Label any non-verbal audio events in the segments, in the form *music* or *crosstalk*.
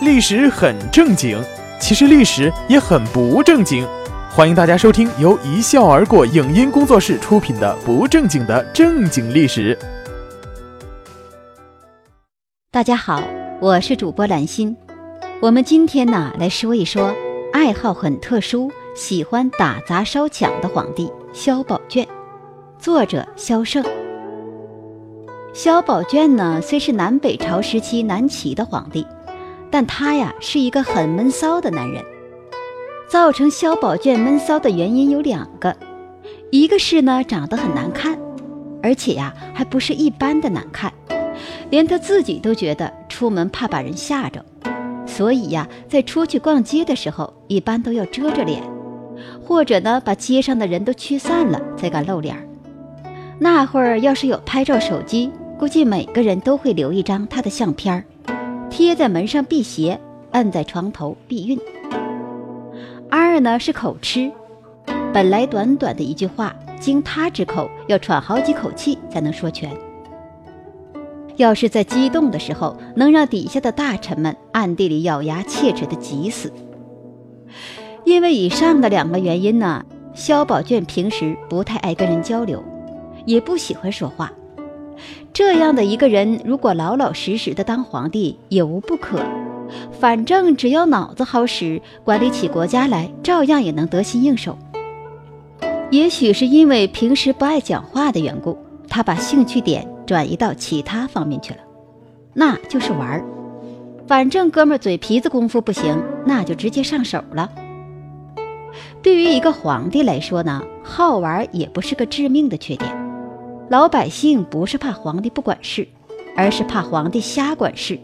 历史很正经，其实历史也很不正经。欢迎大家收听由一笑而过影音工作室出品的《不正经的正经历史》。大家好，我是主播兰心。我们今天呢来说一说爱好很特殊、喜欢打砸烧抢的皇帝萧宝卷。作者萧胜。萧宝卷呢虽是南北朝时期南齐的皇帝。但他呀是一个很闷骚的男人，造成萧宝卷闷骚的原因有两个，一个是呢长得很难看，而且呀还不是一般的难看，连他自己都觉得出门怕把人吓着，所以呀在出去逛街的时候一般都要遮着脸，或者呢把街上的人都驱散了才敢露脸。那会儿要是有拍照手机，估计每个人都会留一张他的相片儿。贴在门上辟邪，摁在床头避孕。二呢是口吃，本来短短的一句话，经他之口要喘好几口气才能说全。要是在激动的时候，能让底下的大臣们暗地里咬牙切齿的急死。因为以上的两个原因呢，萧宝卷平时不太爱跟人交流，也不喜欢说话。这样的一个人，如果老老实实的当皇帝也无不可。反正只要脑子好使，管理起国家来，照样也能得心应手。也许是因为平时不爱讲话的缘故，他把兴趣点转移到其他方面去了，那就是玩儿。反正哥们儿嘴皮子功夫不行，那就直接上手了。对于一个皇帝来说呢，好玩也不是个致命的缺点。老百姓不是怕皇帝不管事，而是怕皇帝瞎管事。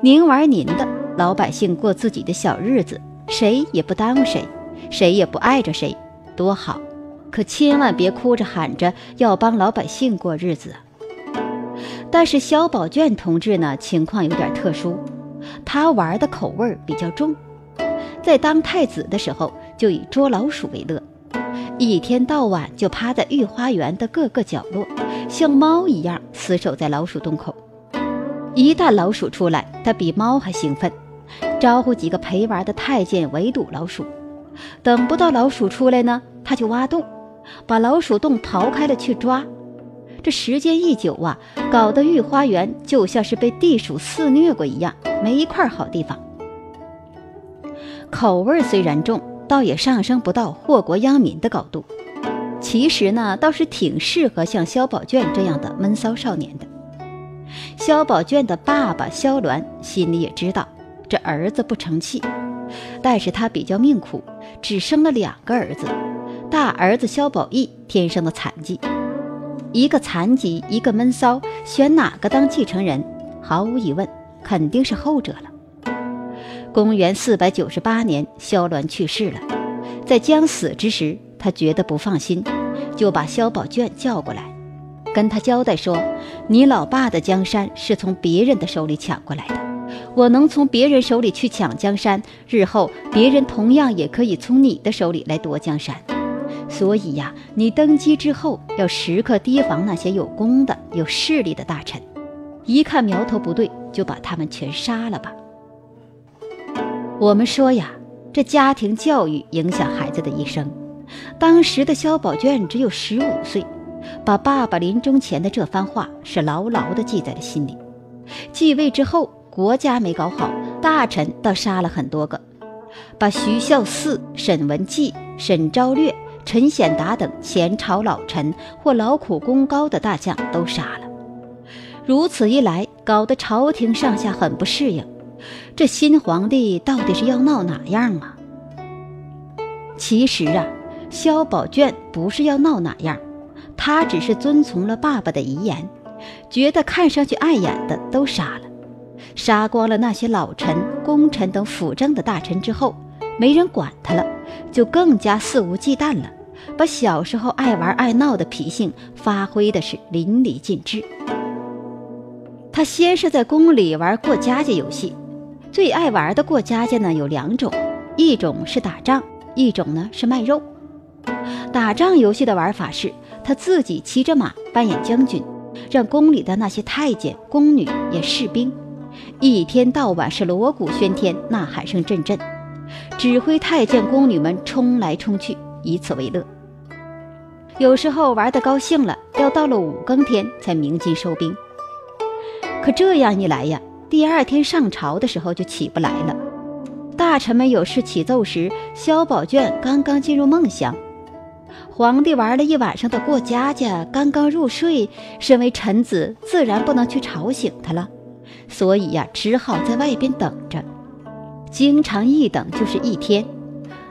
您玩您的，老百姓过自己的小日子，谁也不耽误谁，谁也不碍着谁，多好！可千万别哭着喊着要帮老百姓过日子。但是萧宝卷同志呢，情况有点特殊，他玩的口味比较重，在当太子的时候就以捉老鼠为乐。一天到晚就趴在御花园的各个角落，像猫一样死守在老鼠洞口。一旦老鼠出来，他比猫还兴奋，招呼几个陪玩的太监围堵老鼠。等不到老鼠出来呢，他就挖洞，把老鼠洞刨开了去抓。这时间一久啊，搞得御花园就像是被地鼠肆虐过一样，没一块好地方。口味虽然重。倒也上升不到祸国殃民的高度，其实呢，倒是挺适合像萧宝卷这样的闷骚少年的。萧宝卷的爸爸萧鸾心里也知道这儿子不成器，但是他比较命苦，只生了两个儿子，大儿子萧宝义天生的残疾，一个残疾，一个闷骚，选哪个当继承人？毫无疑问，肯定是后者了。公元四百九十八年，萧鸾去世了。在将死之时，他觉得不放心，就把萧宝卷叫过来，跟他交代说：“你老爸的江山是从别人的手里抢过来的，我能从别人手里去抢江山，日后别人同样也可以从你的手里来夺江山。所以呀，你登基之后要时刻提防那些有功的、有势力的大臣，一看苗头不对，就把他们全杀了吧。”我们说呀，这家庭教育影响孩子的一生。当时的萧宝卷只有十五岁，把爸爸临终前的这番话是牢牢地记在了心里。继位之后，国家没搞好，大臣倒杀了很多个，把徐孝嗣、沈文季、沈昭略、陈显达等前朝老臣或劳苦功高的大将都杀了。如此一来，搞得朝廷上下很不适应。这新皇帝到底是要闹哪样啊？其实啊，萧宝卷不是要闹哪样，他只是遵从了爸爸的遗言，觉得看上去碍眼的都杀了，杀光了那些老臣、功臣等辅政的大臣之后，没人管他了，就更加肆无忌惮了，把小时候爱玩爱闹的脾性发挥的是淋漓尽致。他先是在宫里玩过家家游戏。最爱玩的过家家呢有两种，一种是打仗，一种呢是卖肉。打仗游戏的玩法是，他自己骑着马扮演将军，让宫里的那些太监、宫女演士兵，一天到晚是锣鼓喧天，呐喊声阵阵，指挥太监宫女们冲来冲去，以此为乐。有时候玩得高兴了，要到了五更天才鸣金收兵。可这样一来呀，第二天上朝的时候就起不来了。大臣们有事启奏时，萧宝卷刚刚进入梦乡。皇帝玩了一晚上的过家家，刚刚入睡，身为臣子，自然不能去吵醒他了。所以呀，只好在外边等着。经常一等就是一天，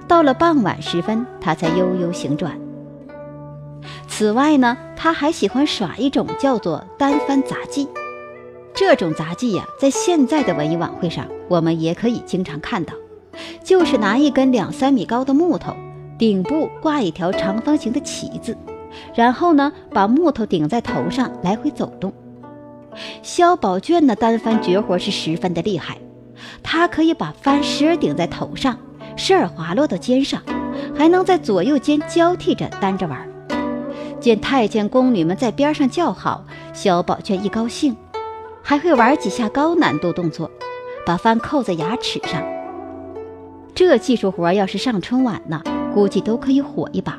到了傍晚时分，他才悠悠醒转。此外呢，他还喜欢耍一种叫做单翻杂技。这种杂技呀，在现在的文艺晚会上，我们也可以经常看到，就是拿一根两三米高的木头，顶部挂一条长方形的旗子，然后呢，把木头顶在头上来回走动。萧宝卷的单翻绝活是十分的厉害，他可以把翻石顶在头上，时而滑落到肩上，还能在左右肩交替着单着玩。见太监宫女们在边上叫好，萧宝卷一高兴。还会玩几下高难度动作，把饭扣在牙齿上。这技术活要是上春晚呢，估计都可以火一把。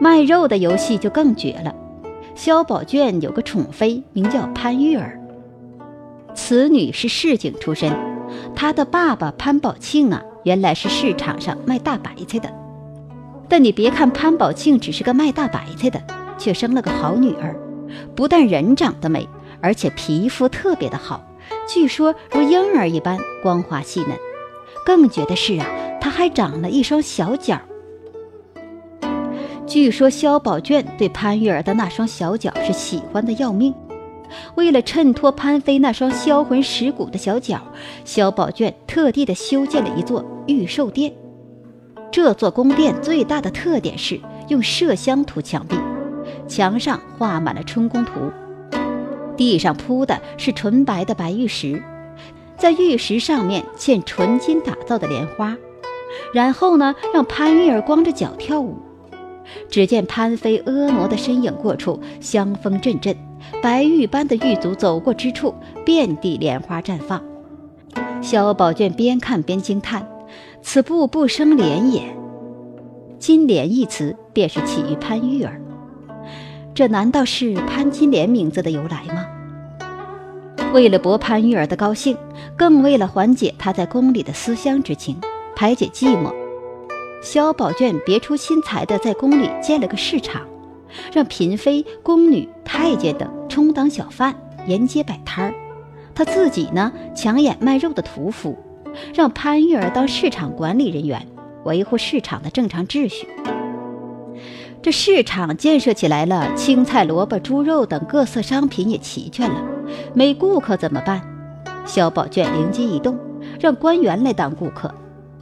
卖肉的游戏就更绝了。萧宝卷有个宠妃，名叫潘玉儿。此女是市井出身，她的爸爸潘宝庆啊，原来是市场上卖大白菜的。但你别看潘宝庆只是个卖大白菜的，却生了个好女儿，不但人长得美。而且皮肤特别的好，据说如婴儿一般光滑细嫩。更绝的是啊，她还长了一双小脚。据说萧宝卷对潘玉儿的那双小脚是喜欢的要命。为了衬托潘妃那双销魂蚀骨的小脚，萧宝卷特地的修建了一座御兽殿。这座宫殿最大的特点是用麝香涂墙壁，墙上画满了春宫图。地上铺的是纯白的白玉石，在玉石上面嵌纯金打造的莲花，然后呢，让潘玉儿光着脚跳舞。只见潘妃婀娜的身影过处，香风阵阵，白玉般的玉足走过之处，遍地莲花绽放。萧宝卷边看边惊叹：“此步步生莲也。”“金莲”一词便是起于潘玉儿。这难道是潘金莲名字的由来吗？为了博潘玉儿的高兴，更为了缓解她在宫里的思乡之情，排解寂寞，萧宝卷别出心裁地在宫里建了个市场，让嫔妃、宫女、太监等充当小贩，沿街摆摊儿。他自己呢，抢眼卖肉的屠夫，让潘玉儿当市场管理人员，维护市场的正常秩序。这市场建设起来了，青菜、萝卜、猪肉等各色商品也齐全了，没顾客怎么办？萧宝卷灵机一动，让官员来当顾客，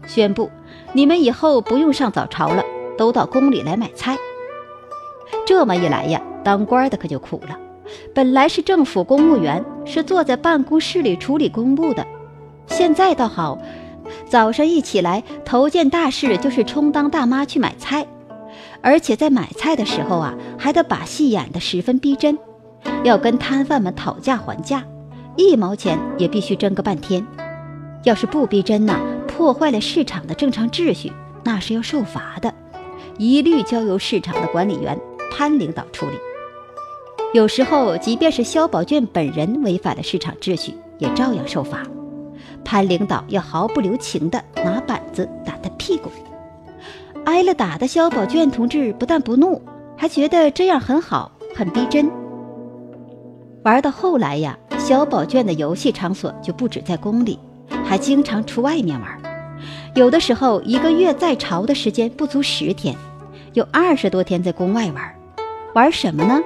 宣布你们以后不用上早朝了，都到宫里来买菜。这么一来呀，当官的可就苦了。本来是政府公务员，是坐在办公室里处理公务的，现在倒好，早上一起来，头件大事就是充 *laughs* 当大妈去买菜。而且在买菜的时候啊，还得把戏演得十分逼真，要跟摊贩们讨价还价，一毛钱也必须争个半天。要是不逼真呢，破坏了市场的正常秩序，那是要受罚的，一律交由市场的管理员潘领导处理。有时候，即便是萧宝卷本人违反了市场秩序，也照样受罚。潘领导要毫不留情地拿板子打他屁股。挨了打的萧宝卷同志不但不怒，还觉得这样很好，很逼真。玩到后来呀，萧宝卷的游戏场所就不止在宫里，还经常出外面玩。有的时候一个月在朝的时间不足十天，有二十多天在宫外玩。玩什么呢？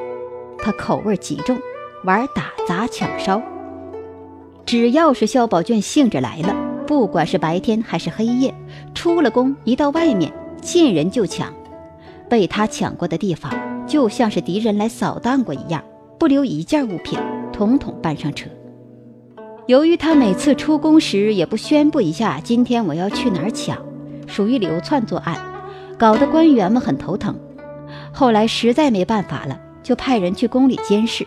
他口味极重，玩打砸抢烧。只要是萧宝卷兴致来了，不管是白天还是黑夜，出了宫一到外面。见人就抢，被他抢过的地方，就像是敌人来扫荡过一样，不留一件物品，统统搬上车。由于他每次出宫时也不宣布一下今天我要去哪儿抢，属于流窜作案，搞得官员们很头疼。后来实在没办法了，就派人去宫里监视，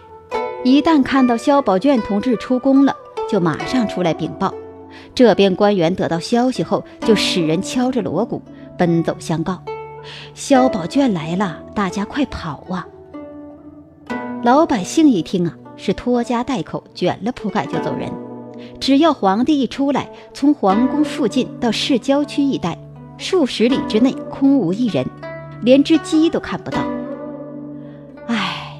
一旦看到萧宝卷同志出宫了，就马上出来禀报。这边官员得到消息后，就使人敲着锣鼓奔走相告：“萧宝卷来了，大家快跑啊！”老百姓一听啊，是拖家带口，卷了铺盖就走人。只要皇帝一出来，从皇宫附近到市郊区一带，数十里之内空无一人，连只鸡都看不到。唉，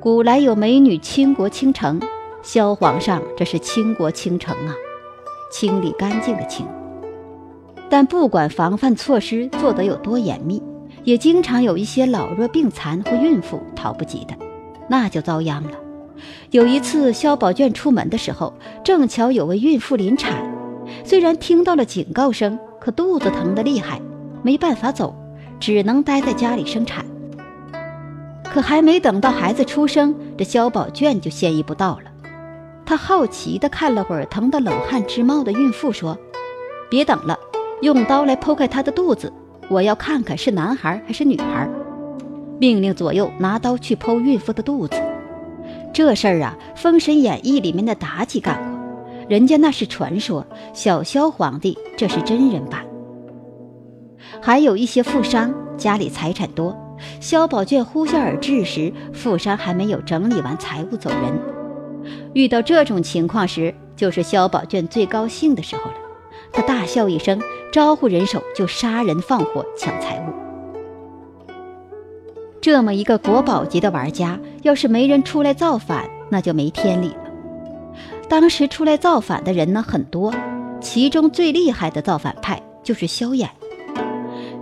古来有美女倾国倾城，萧皇上这是倾国倾城啊！清理干净的清，但不管防范措施做得有多严密，也经常有一些老弱病残或孕妇逃不及的，那就遭殃了。有一次，肖宝卷出门的时候，正巧有位孕妇临产，虽然听到了警告声，可肚子疼得厉害，没办法走，只能待在家里生产。可还没等到孩子出生，这肖宝卷就先一步到了。他好奇地看了会儿疼得冷汗直冒的孕妇，说：“别等了，用刀来剖开她的肚子，我要看看是男孩还是女孩。”命令左右拿刀去剖孕妇的肚子。这事儿啊，《封神演义》里面的妲己干过，人家那是传说，小萧皇帝这是真人版。还有一些富商家里财产多，萧宝卷呼啸而至时，富商还没有整理完财物走人。遇到这种情况时，就是萧宝卷最高兴的时候了。他大笑一声，招呼人手就杀人放火抢财物。这么一个国宝级的玩家，要是没人出来造反，那就没天理了。当时出来造反的人呢很多，其中最厉害的造反派就是萧衍，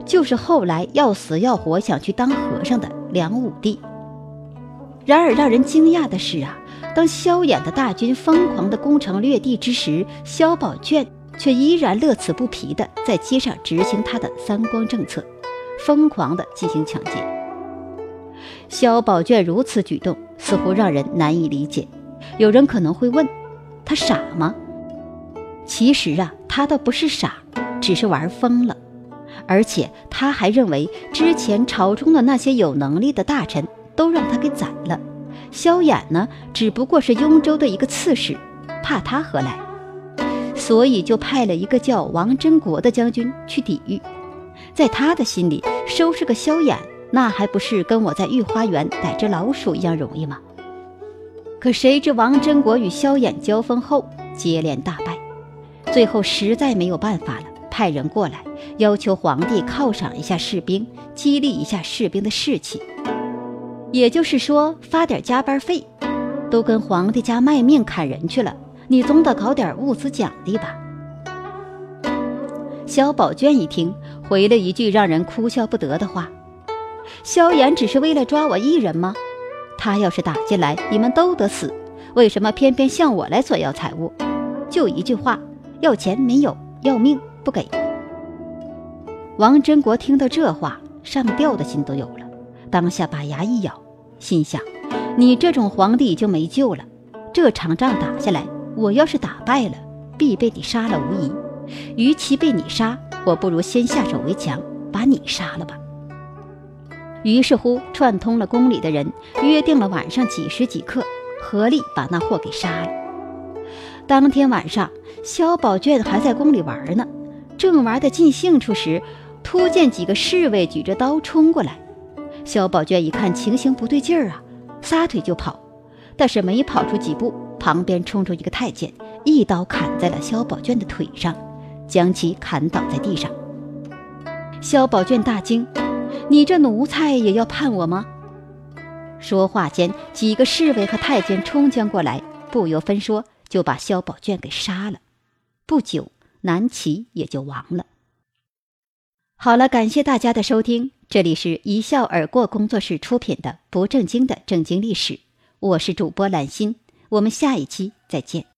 就是后来要死要活想去当和尚的梁武帝。然而让人惊讶的是啊。当萧衍的大军疯狂的攻城略地之时，萧宝卷却依然乐此不疲地在街上执行他的三光政策，疯狂地进行抢劫。萧宝卷如此举动，似乎让人难以理解。有人可能会问：他傻吗？其实啊，他倒不是傻，只是玩疯了。而且他还认为，之前朝中的那些有能力的大臣都让他给宰了。萧衍呢，只不过是雍州的一个刺史，怕他何来？所以就派了一个叫王真国的将军去抵御。在他的心里，收拾个萧衍，那还不是跟我在御花园逮只老鼠一样容易吗？可谁知王真国与萧衍交锋后，接连大败，最后实在没有办法了，派人过来要求皇帝犒赏一下士兵，激励一下士兵的士气。也就是说，发点加班费，都跟皇帝家卖命砍人去了，你总得搞点物资奖励吧？萧宝卷一听，回了一句让人哭笑不得的话：“萧衍只是为了抓我一人吗？他要是打进来，你们都得死。为什么偏偏向我来索要财物？就一句话，要钱没有，要命不给。”王真国听到这话，上吊的心都有了，当下把牙一咬。心想：“你这种皇帝就没救了。这场仗打下来，我要是打败了，必被你杀了无疑。与其被你杀，我不如先下手为强，把你杀了吧。”于是乎，串通了宫里的人，约定了晚上几时几刻，合力把那货给杀了。当天晚上，萧宝卷还在宫里玩呢，正玩得尽兴处时，突见几个侍卫举着刀冲过来。萧宝卷一看情形不对劲儿啊，撒腿就跑，但是没跑出几步，旁边冲出一个太监，一刀砍在了萧宝卷的腿上，将其砍倒在地上。萧宝卷大惊：“你这奴才也要判我吗？”说话间，几个侍卫和太监冲将过来，不由分说就把萧宝卷给杀了。不久，南齐也就亡了。好了，感谢大家的收听。这里是一笑而过工作室出品的不正经的正经历史，我是主播兰心，我们下一期再见。